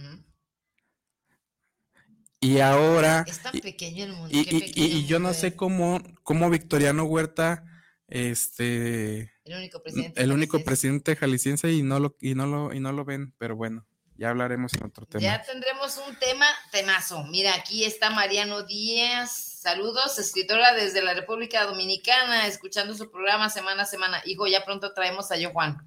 Y ahora... Es tan pequeño el mundo. Y, yo no sé cómo, cómo Victoriano Huerta, este... El único presidente. El único presidente jalisciense y no, lo, y, no lo, y no lo ven, pero bueno, ya hablaremos en otro tema. Ya tendremos un tema temazo. Mira, aquí está Mariano Díaz. Saludos, escritora desde la República Dominicana, escuchando su programa semana a semana. Hijo, ya pronto traemos a yo Juan.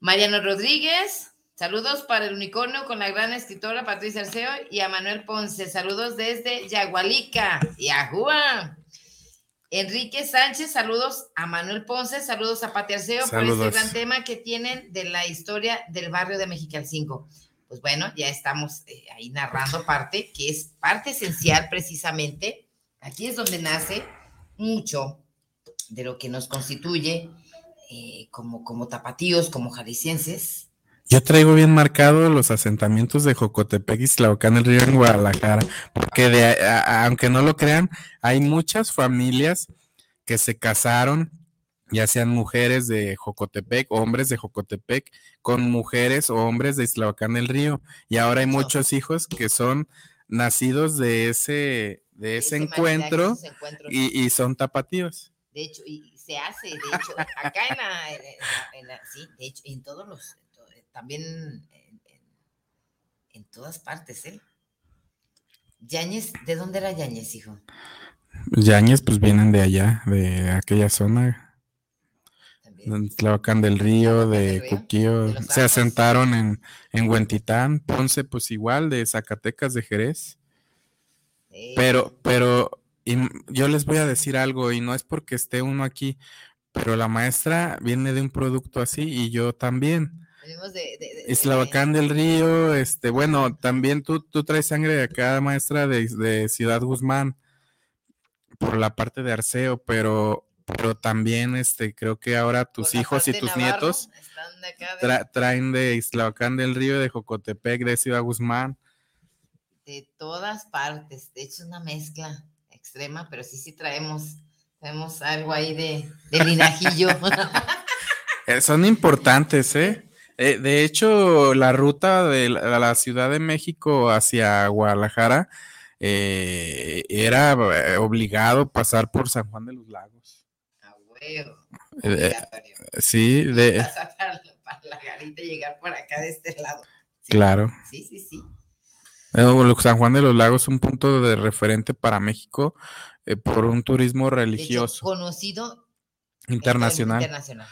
Mariano Rodríguez, Saludos para el unicornio con la gran escritora Patricia Arceo y a Manuel Ponce. Saludos desde Yagualica, Yahua. Enrique Sánchez, saludos a Manuel Ponce, saludos a Pati Arceo por este gran tema que tienen de la historia del barrio de Mexicalcingo. Pues bueno, ya estamos eh, ahí narrando parte, que es parte esencial precisamente. Aquí es donde nace mucho de lo que nos constituye eh, como, como tapatíos, como jaliscienses, yo traigo bien marcado los asentamientos de Jocotepec y Tlahuacán el Río en Guadalajara, porque de, aunque no lo crean, hay muchas familias que se casaron, ya sean mujeres de Jocotepec, hombres de Jocotepec, con mujeres o hombres de Islahuacán del Río. Y ahora hay muchos hijos que son nacidos de ese, de ese, encuentro y, son tapatíos. De hecho, y se hace, de hecho, acá en la, sí, de hecho, en todos los, también en, todas partes, ¿eh? Yáñez, ¿de dónde era Yáñez, hijo? Yáñez, pues vienen de allá, de aquella zona. Tlahuacán del Río, de Cuquío, se asentaron en, en Huentitán, Ponce, pues igual, de Zacatecas, de Jerez. Pero, pero yo les voy a decir algo, y no es porque esté uno aquí, pero la maestra viene de un producto así y yo también. Islavacán del Río, este, bueno, también tú, tú traes sangre de acá, maestra, de, Ciudad Guzmán, por la parte de Arceo, pero, pero también este, creo que ahora tus hijos y tus nietos traen de Islavacán del Río, de Jocotepec, de Ciudad Guzmán. De todas partes, de hecho una mezcla extrema, pero sí, sí traemos, traemos algo ahí de, de linajillo. *laughs* Eh, son importantes, ¿eh? Eh, de hecho, la ruta de la, Ciudad de México hacia Guadalajara eh, era eh, obligado pasar por San Juan de los Lagos. Ah, huevo. sí, de. *laughs* Para, la garita llegar por acá de este lado. claro. Sí, sí, sí. San Juan de los Lagos es un punto de referente para México por un turismo religioso. conocido internacional. internacional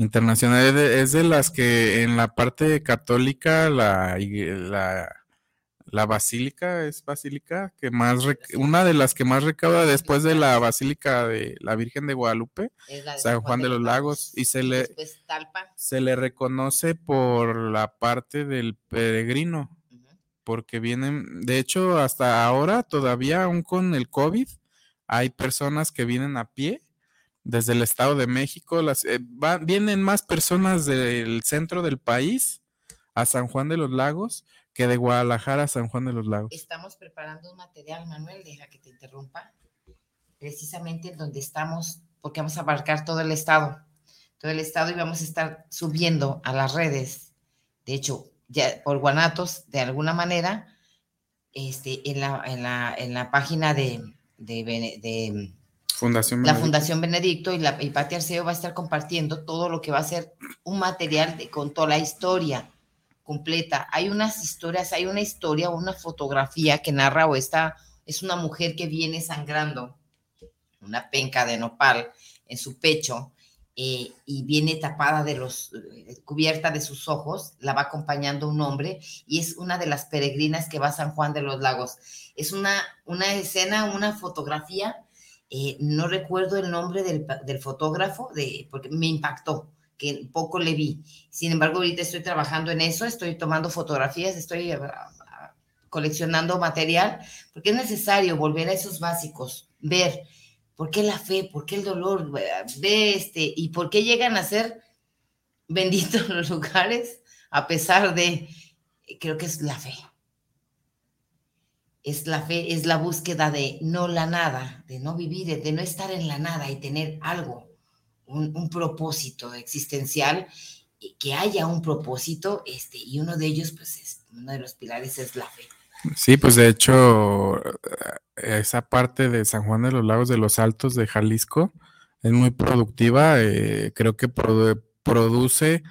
internacional es de, las que en la parte católica la, la, la basílica es basílica que más una de las que más recauda después de la basílica de la Virgen de Guadalupe San Juan de los Lagos y se le se le reconoce por la parte del peregrino porque vienen de hecho hasta ahora todavía aún con el COVID hay personas que vienen a pie desde el Estado de México. Las, eh, vienen más personas del centro del país a San Juan de los Lagos que de Guadalajara a San Juan de los Lagos. Estamos preparando un material, Manuel, deja que te interrumpa, precisamente donde estamos, porque vamos a abarcar todo el Estado, todo el Estado y vamos a estar subiendo a las redes, de hecho, ya por Guanatos, de alguna manera, este, en, la, en, la, en la página de, de Fundación la Fundación Benedicto y, la, y Pati Arceo va a estar compartiendo todo lo que va a ser un material de, con toda la historia completa. Hay unas historias, hay una historia, una fotografía que narra o está, es una mujer que viene sangrando una penca de nopal en su pecho eh, y viene tapada de los, eh, cubierta de sus ojos, la va acompañando un hombre y es una de las peregrinas que va a San Juan de los Lagos. Es una, una escena, una fotografía eh, no recuerdo el nombre del, fotógrafo, de, porque me impactó, que poco le vi. Sin embargo, ahorita estoy trabajando en eso, estoy tomando fotografías, estoy ah, ah, coleccionando material, porque es necesario volver a esos básicos, ver, ¿Por qué la fe? ¿Por qué el dolor? Ve este, ¿y por qué llegan a ser benditos *laughs* los lugares a pesar de, creo que es la fe. Es la fe, es la búsqueda de no la nada, de no vivir, de no estar en la nada y tener algo, un, un propósito existencial, que haya un propósito, este, y uno de ellos, pues, es, uno de los pilares es la fe. Sí, pues de hecho, esa parte de San Juan de los Lagos de los Altos de Jalisco es muy productiva. Eh, creo que produce.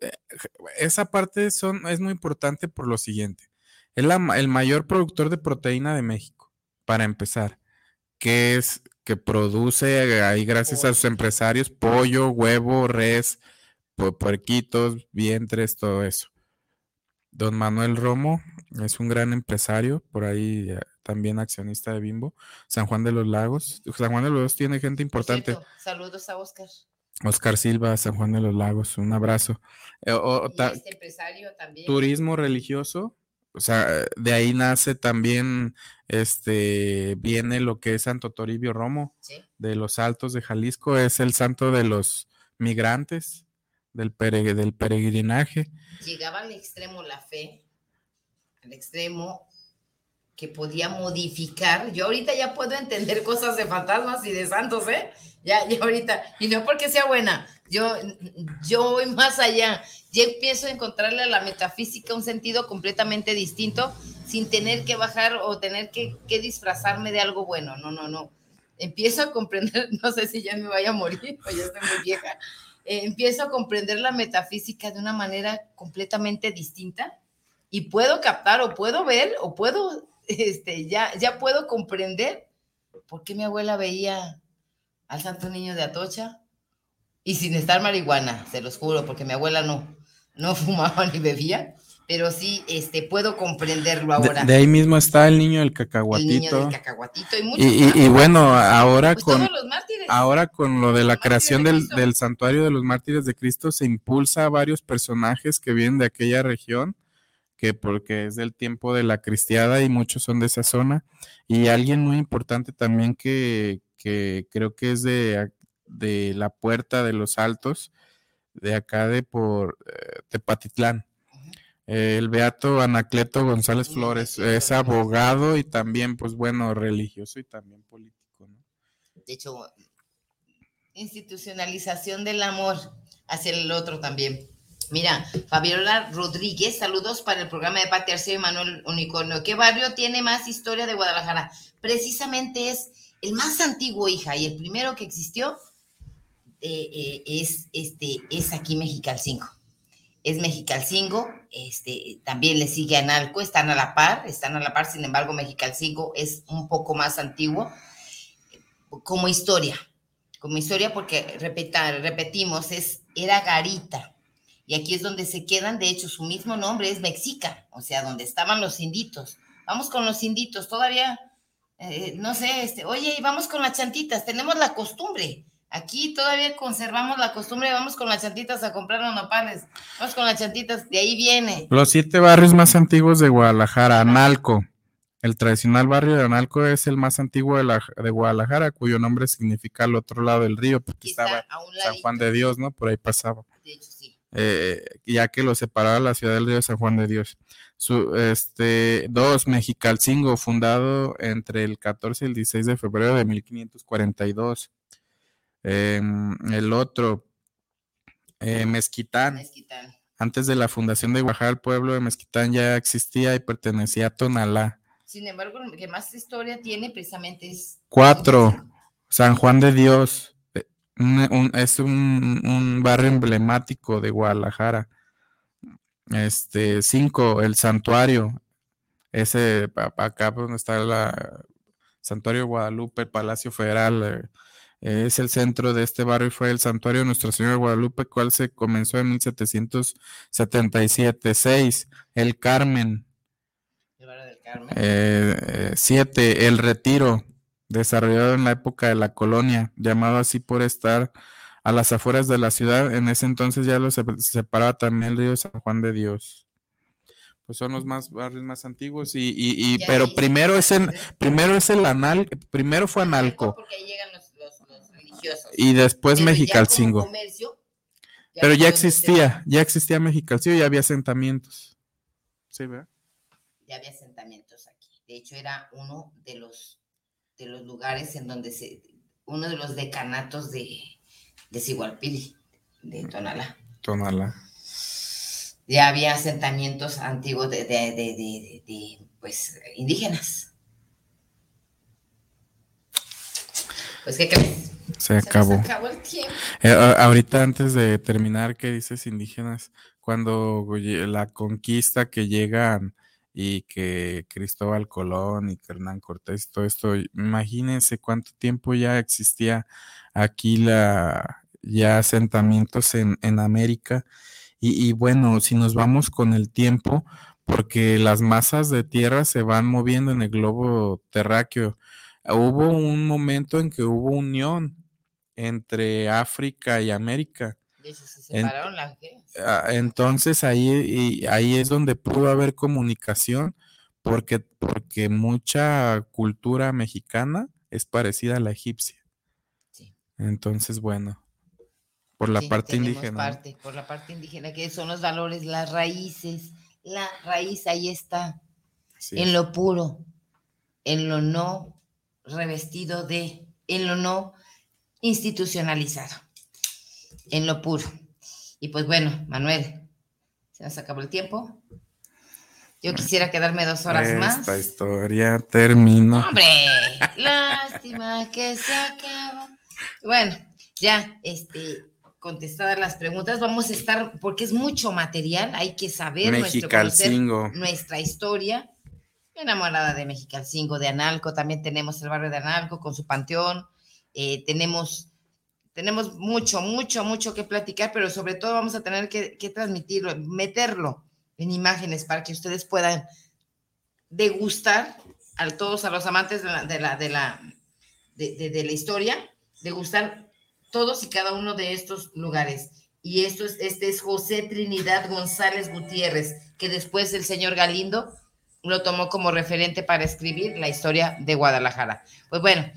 Eh, esa parte son, es muy importante por lo siguiente. Es el mayor productor de proteína de México, para empezar, que es que produce ahí gracias a sus empresarios pollo, huevo, res, puerquitos, vientres, todo eso. Don Manuel Romo es un gran empresario, por ahí eh, también accionista de Bimbo. San Juan de los Lagos. San Juan de los Lagos tiene gente importante. Saludos a Oscar. Oscar Silva, San Juan de los Lagos, un abrazo. Eh, este empresario también. Turismo religioso, o sea, de ahí nace también, este, viene lo que es Santo Toribio Romo, de los Altos de Jalisco, es el santo de los migrantes, del, del peregrinaje. Llegaba al extremo la fe, al extremo que podía modificar. Yo ahorita ya puedo entender cosas de fantasmas y de santos, ¿eh? Ya, ya ahorita. Y no porque sea buena, yo, yo voy más allá. Ya empiezo a encontrarle a la metafísica un sentido completamente distinto sin tener que bajar o tener que, disfrazarme de algo bueno. No, no, no. Empiezo a comprender, *laughs* no sé si ya me vaya a morir o ya estoy muy vieja. Eh, empiezo a comprender la metafísica de una manera completamente distinta y puedo captar o puedo ver o puedo este, ya, ya puedo comprender por qué mi abuela veía al Santo Niño de Atocha y sin estar marihuana, se los juro, porque mi abuela no, no *laughs* fumaba ni bebía, pero sí este, puedo comprenderlo ahora. De, ahí mismo está el niño del cacahuatito. El niño del cacahuatito y, y, bueno, ahora pues con, ahora con lo de la creación del, del santuario de los mártires de Cristo se impulsa a varios personajes que vienen de aquella región porque es del tiempo de la cristiada y muchos son de esa zona. Y alguien muy importante también que, creo que es de, de, la Puerta de los Altos, de acá de por eh, Tepatitlán. el beato Anacleto González Flores es abogado y también, pues bueno, religioso y también político. De hecho, institucionalización del amor hacia el otro también. Mira, Fabiola Rodríguez, saludos para el programa de Pati Arceo y Manuel Unicornio. ¿Qué barrio tiene más historia de Guadalajara? Precisamente es el más antiguo, hija, y el primero que existió eh, eh, es, este, es aquí Mexicalcingo. Es Mexicalcingo, este, también le sigue Analco, están a la par, están a la par, sin embargo, Mexicalcingo es un poco más antiguo como historia, como historia porque repetimos, es, era garita, y aquí es donde se quedan, de hecho, su mismo nombre es Mexica, o sea, donde estaban los inditos. Vamos con los inditos, todavía, eh, no sé, este, oye, vamos con las chantitas, tenemos la costumbre. Aquí todavía conservamos la costumbre, vamos con las chantitas a comprar los nopales, vamos con las chantitas, de ahí viene. Los siete barrios más antiguos de Guadalajara, Analco. El tradicional barrio de Analco es el más antiguo de, la, de Guadalajara, cuyo nombre significa al otro lado del río, porque estaba San Juan de Dios, ¿no? Por ahí pasaba. De hecho, sí. Eh, ya que lo separaba la ciudad del río de San Juan de Dios. Su, este, dos, Mexicalcingo, fundado entre el 14 y el 16 de febrero de 1542. Em, el otro, eh, Mezquitán. Antes de la fundación de Oaxaca, el pueblo de Mezquitán ya existía y pertenecía a Tonalá. Sin embargo, lo que más historia tiene precisamente es... Cuatro, San Juan de Dios es un, barrio emblemático de Guadalajara. Este, cinco, el santuario. Ese, acá donde está el Santuario Guadalupe, Palacio Federal, eh, es el centro de este barrio y fue el santuario de Nuestra Señora de Guadalupe, cual se comenzó en 1777. Seis, el Carmen. Eh, eh, siete, el Retiro desarrollado en la época de la colonia, llamado así por estar a las afueras de la ciudad. En ese entonces ya lo separaba también el río San Juan de Dios. Pues son los más barrios más antiguos y, y, pero primero es el primero es el anal, primero fue Analco. Porque ahí llegan los, Y después Pero ya Mexicalcingo. como comercio, Pero ya pudo ser- existía, ya existía Mexicalcingo, ya había asentamientos. Sí, ¿verdad? ya había asentamientos aquí. De hecho, era uno de los, de los lugares en donde se, uno de los decanatos de, de Sigualpili, de Tonalá. Tonalá. Ya había asentamientos antiguos de, de- de- de, pues, indígenas. Pues, ¿qué crees? Se nos acabó. acabó el tiempo. Eh, ahorita antes de terminar, ¿qué dices indígenas? Cuando la conquista que llegan y que Cristóbal Colón y Hernán Cortés, todo esto, imagínense cuánto tiempo ya existía aquí la ya asentamientos en, en América. Y, y bueno, si nos vamos con el tiempo, porque las masas de tierra se van moviendo en el globo terráqueo. Hubo un momento en que hubo unión entre África y América. Ah, Entonces ahí, y ahí es donde pudo haber comunicación, porque, porque mucha cultura mexicana es parecida a la egipcia. Sí. Entonces, bueno, por la Sí, parte indígena. parte, por la parte indígena, que son los valores, las raíces. La raíz ahí está, sí. en lo puro, en lo no revestido de, en lo no institucionalizado, en lo puro. Y pues bueno, Manuel, se nos acabó el tiempo. Yo quisiera quedarme dos horas más. Esta historia terminó. Hombre, lástima que se acaba. Bueno, ya, este, contestadas las preguntas, vamos a estar, porque es mucho material, hay que saber nuestro nuestra historia. Enamorada de Mexicalcingo, de Analco, también tenemos el barrio de Analco con su panteón. eh, tenemos, tenemos mucho, mucho, mucho que platicar, pero sobre todo vamos a tener que, transmitirlo, meterlo en imágenes para que ustedes puedan degustar a todos, a los amantes de la, de la, de la, de la historia, degustar todos y cada uno de estos lugares. Y esto es, este es José Trinidad González Gutiérrez, que después el señor Galindo lo tomó como referente para escribir la historia de Guadalajara. Pues bueno,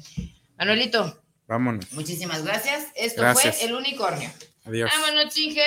Manuelito, Vámonos. muchísimas gracias. Esto Gracias. fue El Unicornio. Adiós. Vámonos, chinge.